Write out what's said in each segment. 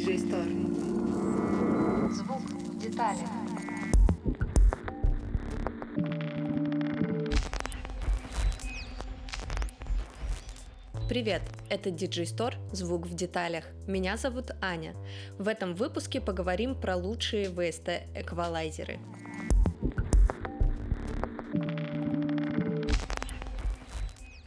DJ Store. Звук в деталях. Привет, это DJ Store «Звук в деталях». Меня зовут Аня. В этом выпуске поговорим про лучшие VST-эквалайзеры.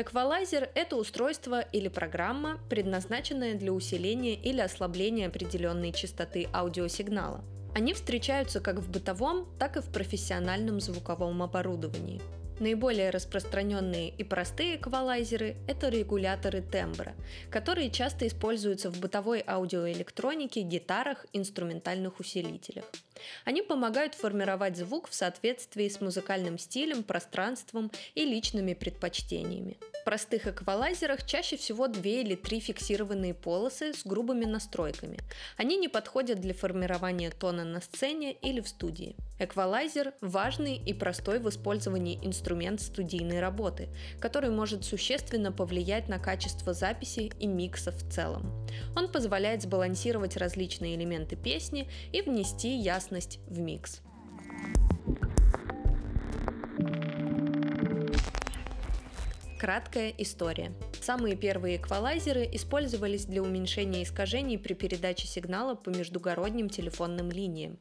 Эквалайзер – это устройство или программа, предназначенная для усиления или ослабления определенной частоты аудиосигнала. Они встречаются как в бытовом, так и в профессиональном звуковом оборудовании. Наиболее распространенные и простые эквалайзеры – это регуляторы тембра, которые часто используются в бытовой аудиоэлектронике, гитарах, инструментальных усилителях. Они помогают формировать звук в соответствии с музыкальным стилем, пространством и личными предпочтениями. В простых эквалайзерах чаще всего две или три фиксированные полосы с грубыми настройками. Они не подходят для формирования тона на сцене или в студии. Эквалайзер – важный и простой в использовании инструмент студийной работы, который может существенно повлиять на качество записи и микса в целом. Он позволяет сбалансировать различные элементы песни и внести ясность в микс. Краткая история. Самые первые эквалайзеры использовались для уменьшения искажений при передаче сигнала по междугородним телефонным линиям.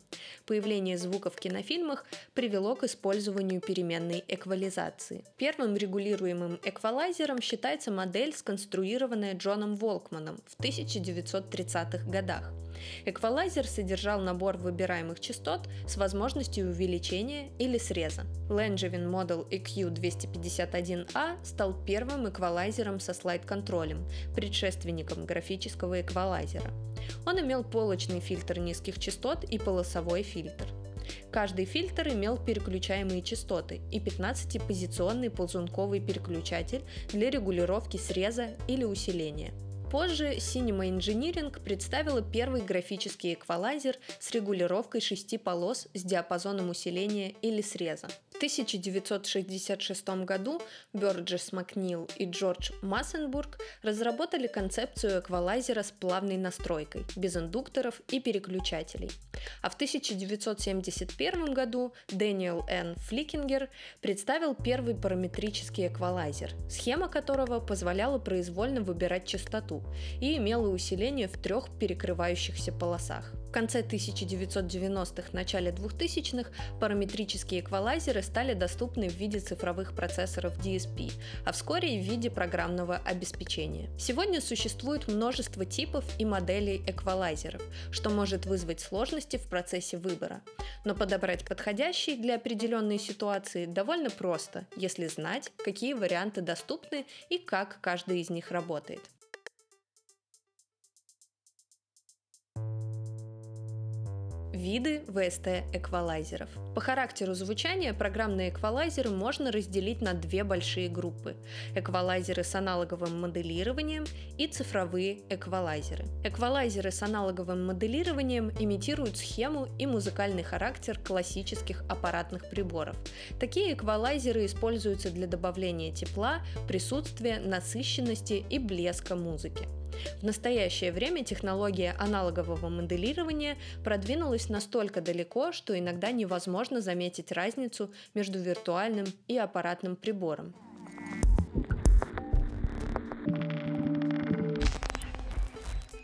Появление звука в кинофильмах привело к использованию переменной эквализации. Первым регулируемым эквалайзером считается модель, сконструированная Джоном Волкманом в 1930-х годах. Эквалайзер содержал набор выбираемых частот с возможностью увеличения или среза. Langevin Model EQ251A стал первым эквалайзером со слайд-контролем, предшественником графического эквалайзера. Он имел полочный фильтр низких частот и полосовой фильтр. Каждый фильтр имел переключаемые частоты и 15-позиционный ползунковый переключатель для регулировки среза или усиления – Позже Cinema Engineering представила первый графический эквалайзер с регулировкой шести полос с диапазоном усиления или среза. В 1966 году Бёрджес Макнил и Джордж Массенбург разработали концепцию эквалайзера с плавной настройкой, без индукторов и переключателей. А в 1971 году Дэниел Н. Фликингер представил первый параметрический эквалайзер, схема которого позволяла произвольно выбирать частоту, и имела усиление в трех перекрывающихся полосах. В конце 1990-х, начале 2000-х параметрические эквалайзеры стали доступны в виде цифровых процессоров DSP, а вскоре и в виде программного обеспечения. Сегодня существует множество типов и моделей эквалайзеров, что может вызвать сложности в процессе выбора. Но подобрать подходящий для определенной ситуации довольно просто, если знать, какие варианты доступны и как каждый из них работает. Виды VST-эквалайзеров. По характеру звучания программные эквалайзеры можно разделить на две большие группы – эквалайзеры с аналоговым моделированием и цифровые эквалайзеры. Эквалайзеры с аналоговым моделированием имитируют схему и музыкальный характер классических аппаратных приборов. Такие эквалайзеры используются для добавления тепла, присутствия, насыщенности и блеска музыки. В настоящее время технология аналогового моделирования продвинулась настолько далеко, что иногда невозможно заметить разницу между виртуальным и аппаратным прибором.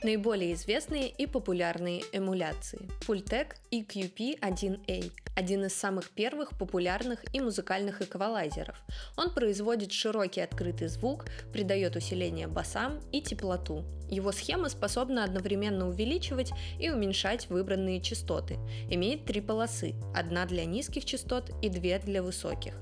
Наиболее известные и популярные эмуляции. Pultec EQP1A – один из самых первых популярных и музыкальных эквалайзеров. Он производит широкий открытый звук, придает усиление басам и теплоту. Его схема способна одновременно увеличивать и уменьшать выбранные частоты. Имеет три полосы – одна для низких частот и две для высоких.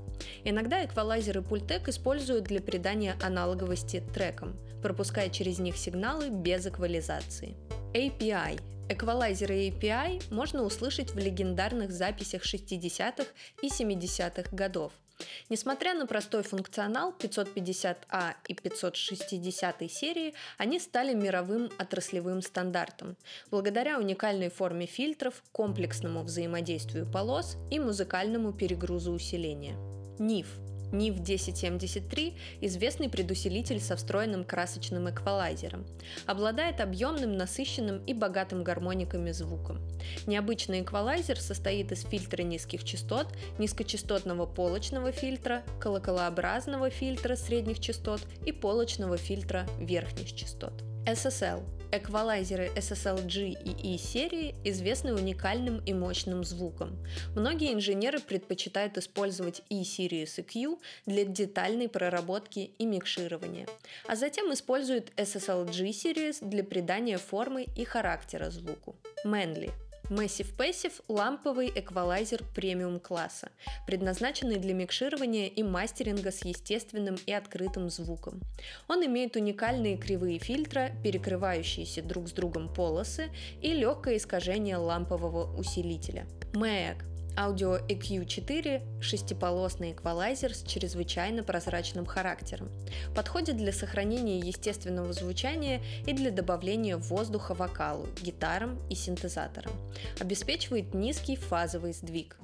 Иногда эквалайзеры Pultec используют для придания аналоговости трекам, пропуская через них сигналы без эквализации. API Эквалайзеры API можно услышать в легендарных записях 60-х и 70-х годов. Несмотря на простой функционал 550А и 560 серии, они стали мировым отраслевым стандартом, благодаря уникальной форме фильтров, комплексному взаимодействию полос и музыкальному перегрузу усиления. NIF NIF 1073 – известный предусилитель со встроенным красочным эквалайзером. Обладает объемным, насыщенным и богатым гармониками звуком. Необычный эквалайзер состоит из фильтра низких частот, низкочастотного полочного фильтра, колоколообразного фильтра средних частот и полочного фильтра верхних частот. SSL Эквалайзеры SSL-G и E серии известны уникальным и мощным звуком. Многие инженеры предпочитают использовать E-Series EQ для детальной проработки и микширования, а затем используют SSL-G Series для придания формы и характера звуку. Manly Massive Passive – ламповый эквалайзер премиум класса, предназначенный для микширования и мастеринга с естественным и открытым звуком. Он имеет уникальные кривые фильтра, перекрывающиеся друг с другом полосы и легкое искажение лампового усилителя. MAG Audio EQ4 – шестиполосный эквалайзер с чрезвычайно прозрачным характером. Подходит для сохранения естественного звучания и для добавления воздуха вокалу, гитарам и синтезаторам. Обеспечивает низкий фазовый сдвиг.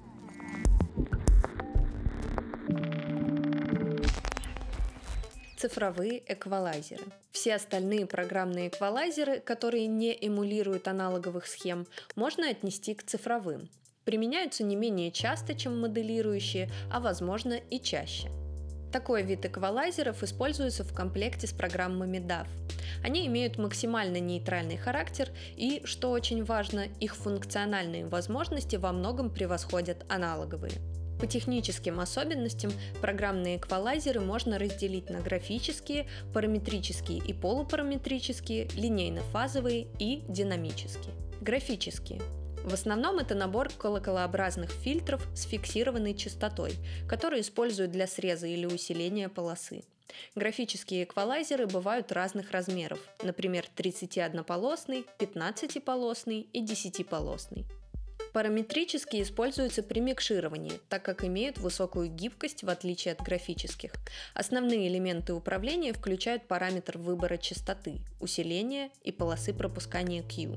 цифровые эквалайзеры. Все остальные программные эквалайзеры, которые не эмулируют аналоговых схем, можно отнести к цифровым применяются не менее часто, чем моделирующие, а возможно и чаще. Такой вид эквалайзеров используется в комплекте с программами DAW. Они имеют максимально нейтральный характер и, что очень важно, их функциональные возможности во многом превосходят аналоговые. По техническим особенностям программные эквалайзеры можно разделить на графические, параметрические и полупараметрические, линейно-фазовые и динамические. Графические в основном это набор колоколообразных фильтров с фиксированной частотой, которые используют для среза или усиления полосы. Графические эквалайзеры бывают разных размеров, например, 31-полосный, 15-полосный и 10-полосный. Параметрические используются при микшировании, так как имеют высокую гибкость в отличие от графических. Основные элементы управления включают параметр выбора частоты, усиления и полосы пропускания Q.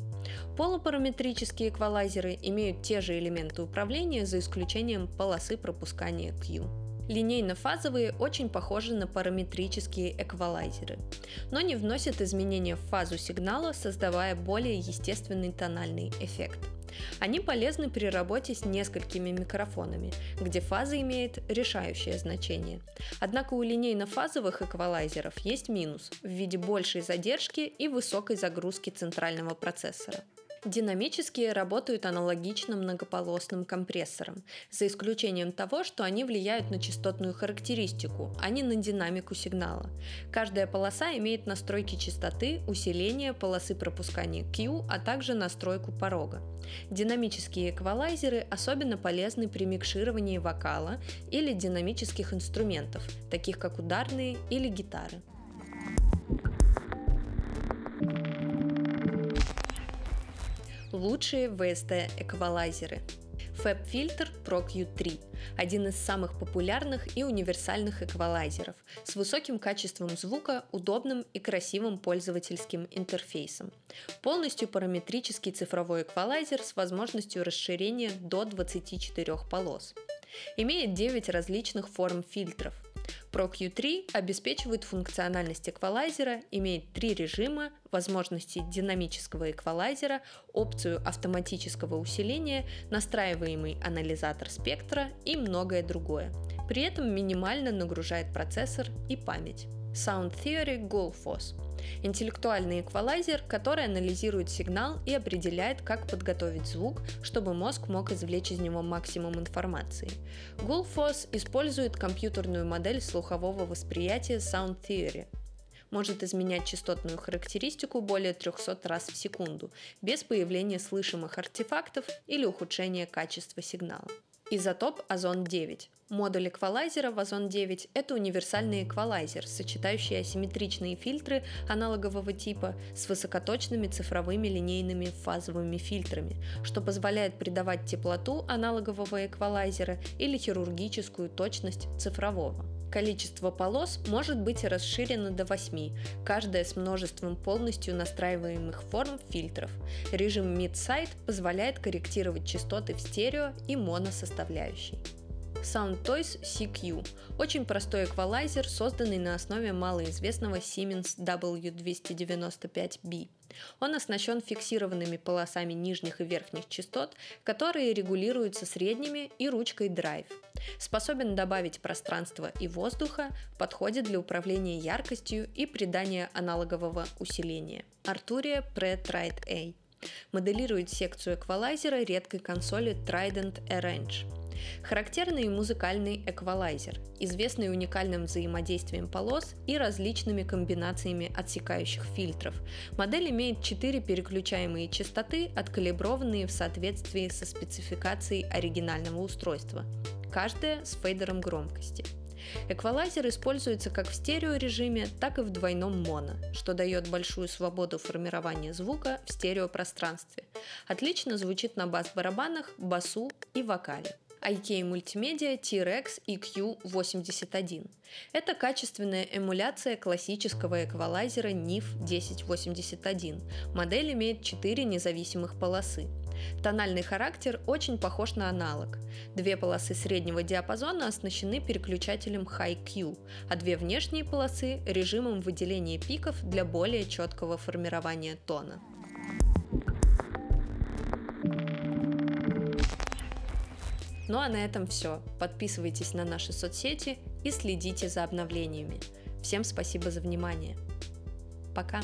Полупараметрические эквалайзеры имеют те же элементы управления за исключением полосы пропускания Q. Линейно-фазовые очень похожи на параметрические эквалайзеры, но не вносят изменения в фазу сигнала, создавая более естественный тональный эффект. Они полезны при работе с несколькими микрофонами, где фаза имеет решающее значение. Однако у линейно-фазовых эквалайзеров есть минус в виде большей задержки и высокой загрузки центрального процессора. Динамические работают аналогично многополосным компрессорам, за исключением того, что они влияют на частотную характеристику, а не на динамику сигнала. Каждая полоса имеет настройки частоты, усиления, полосы пропускания Q, а также настройку порога. Динамические эквалайзеры особенно полезны при микшировании вокала или динамических инструментов, таких как ударные или гитары. Лучшие VST-эквалайзеры. FabFilter Pro Q3 – один из самых популярных и универсальных эквалайзеров с высоким качеством звука, удобным и красивым пользовательским интерфейсом. Полностью параметрический цифровой эквалайзер с возможностью расширения до 24 полос. Имеет 9 различных форм фильтров – Pro Q3 обеспечивает функциональность эквалайзера, имеет три режима, возможности динамического эквалайзера, опцию автоматического усиления, настраиваемый анализатор спектра и многое другое. При этом минимально нагружает процессор и память. Sound Theory Golfos Интеллектуальный эквалайзер, который анализирует сигнал и определяет, как подготовить звук, чтобы мозг мог извлечь из него максимум информации. Gulfos использует компьютерную модель слухового восприятия Sound Theory, может изменять частотную характеристику более 300 раз в секунду, без появления слышимых артефактов или ухудшения качества сигнала. Изотоп озон-9. Модуль эквалайзера в озон-9 – это универсальный эквалайзер, сочетающий асимметричные фильтры аналогового типа с высокоточными цифровыми линейными фазовыми фильтрами, что позволяет придавать теплоту аналогового эквалайзера или хирургическую точность цифрового. Количество полос может быть расширено до 8, каждая с множеством полностью настраиваемых форм фильтров. Режим Mid-Side позволяет корректировать частоты в стерео и моносоставляющей. SoundToys CQ – очень простой эквалайзер, созданный на основе малоизвестного Siemens W295B. Он оснащен фиксированными полосами нижних и верхних частот, которые регулируются средними и ручкой Drive. Способен добавить пространства и воздуха, подходит для управления яркостью и придания аналогового усиления. Arturia Pre-Tride A моделирует секцию эквалайзера редкой консоли Trident Arrange. Характерный музыкальный эквалайзер, известный уникальным взаимодействием полос и различными комбинациями отсекающих фильтров. Модель имеет 4 переключаемые частоты, откалиброванные в соответствии со спецификацией оригинального устройства, каждая с фейдером громкости. Эквалайзер используется как в стереорежиме, так и в двойном моно, что дает большую свободу формирования звука в стереопространстве. Отлично звучит на бас-барабанах, басу и вокале. IK Multimedia T-Rex EQ81. Это качественная эмуляция классического эквалайзера NIF 1081. Модель имеет 4 независимых полосы. Тональный характер очень похож на аналог. Две полосы среднего диапазона оснащены переключателем High Q, а две внешние полосы – режимом выделения пиков для более четкого формирования тона. Ну а на этом все. Подписывайтесь на наши соцсети и следите за обновлениями. Всем спасибо за внимание. Пока!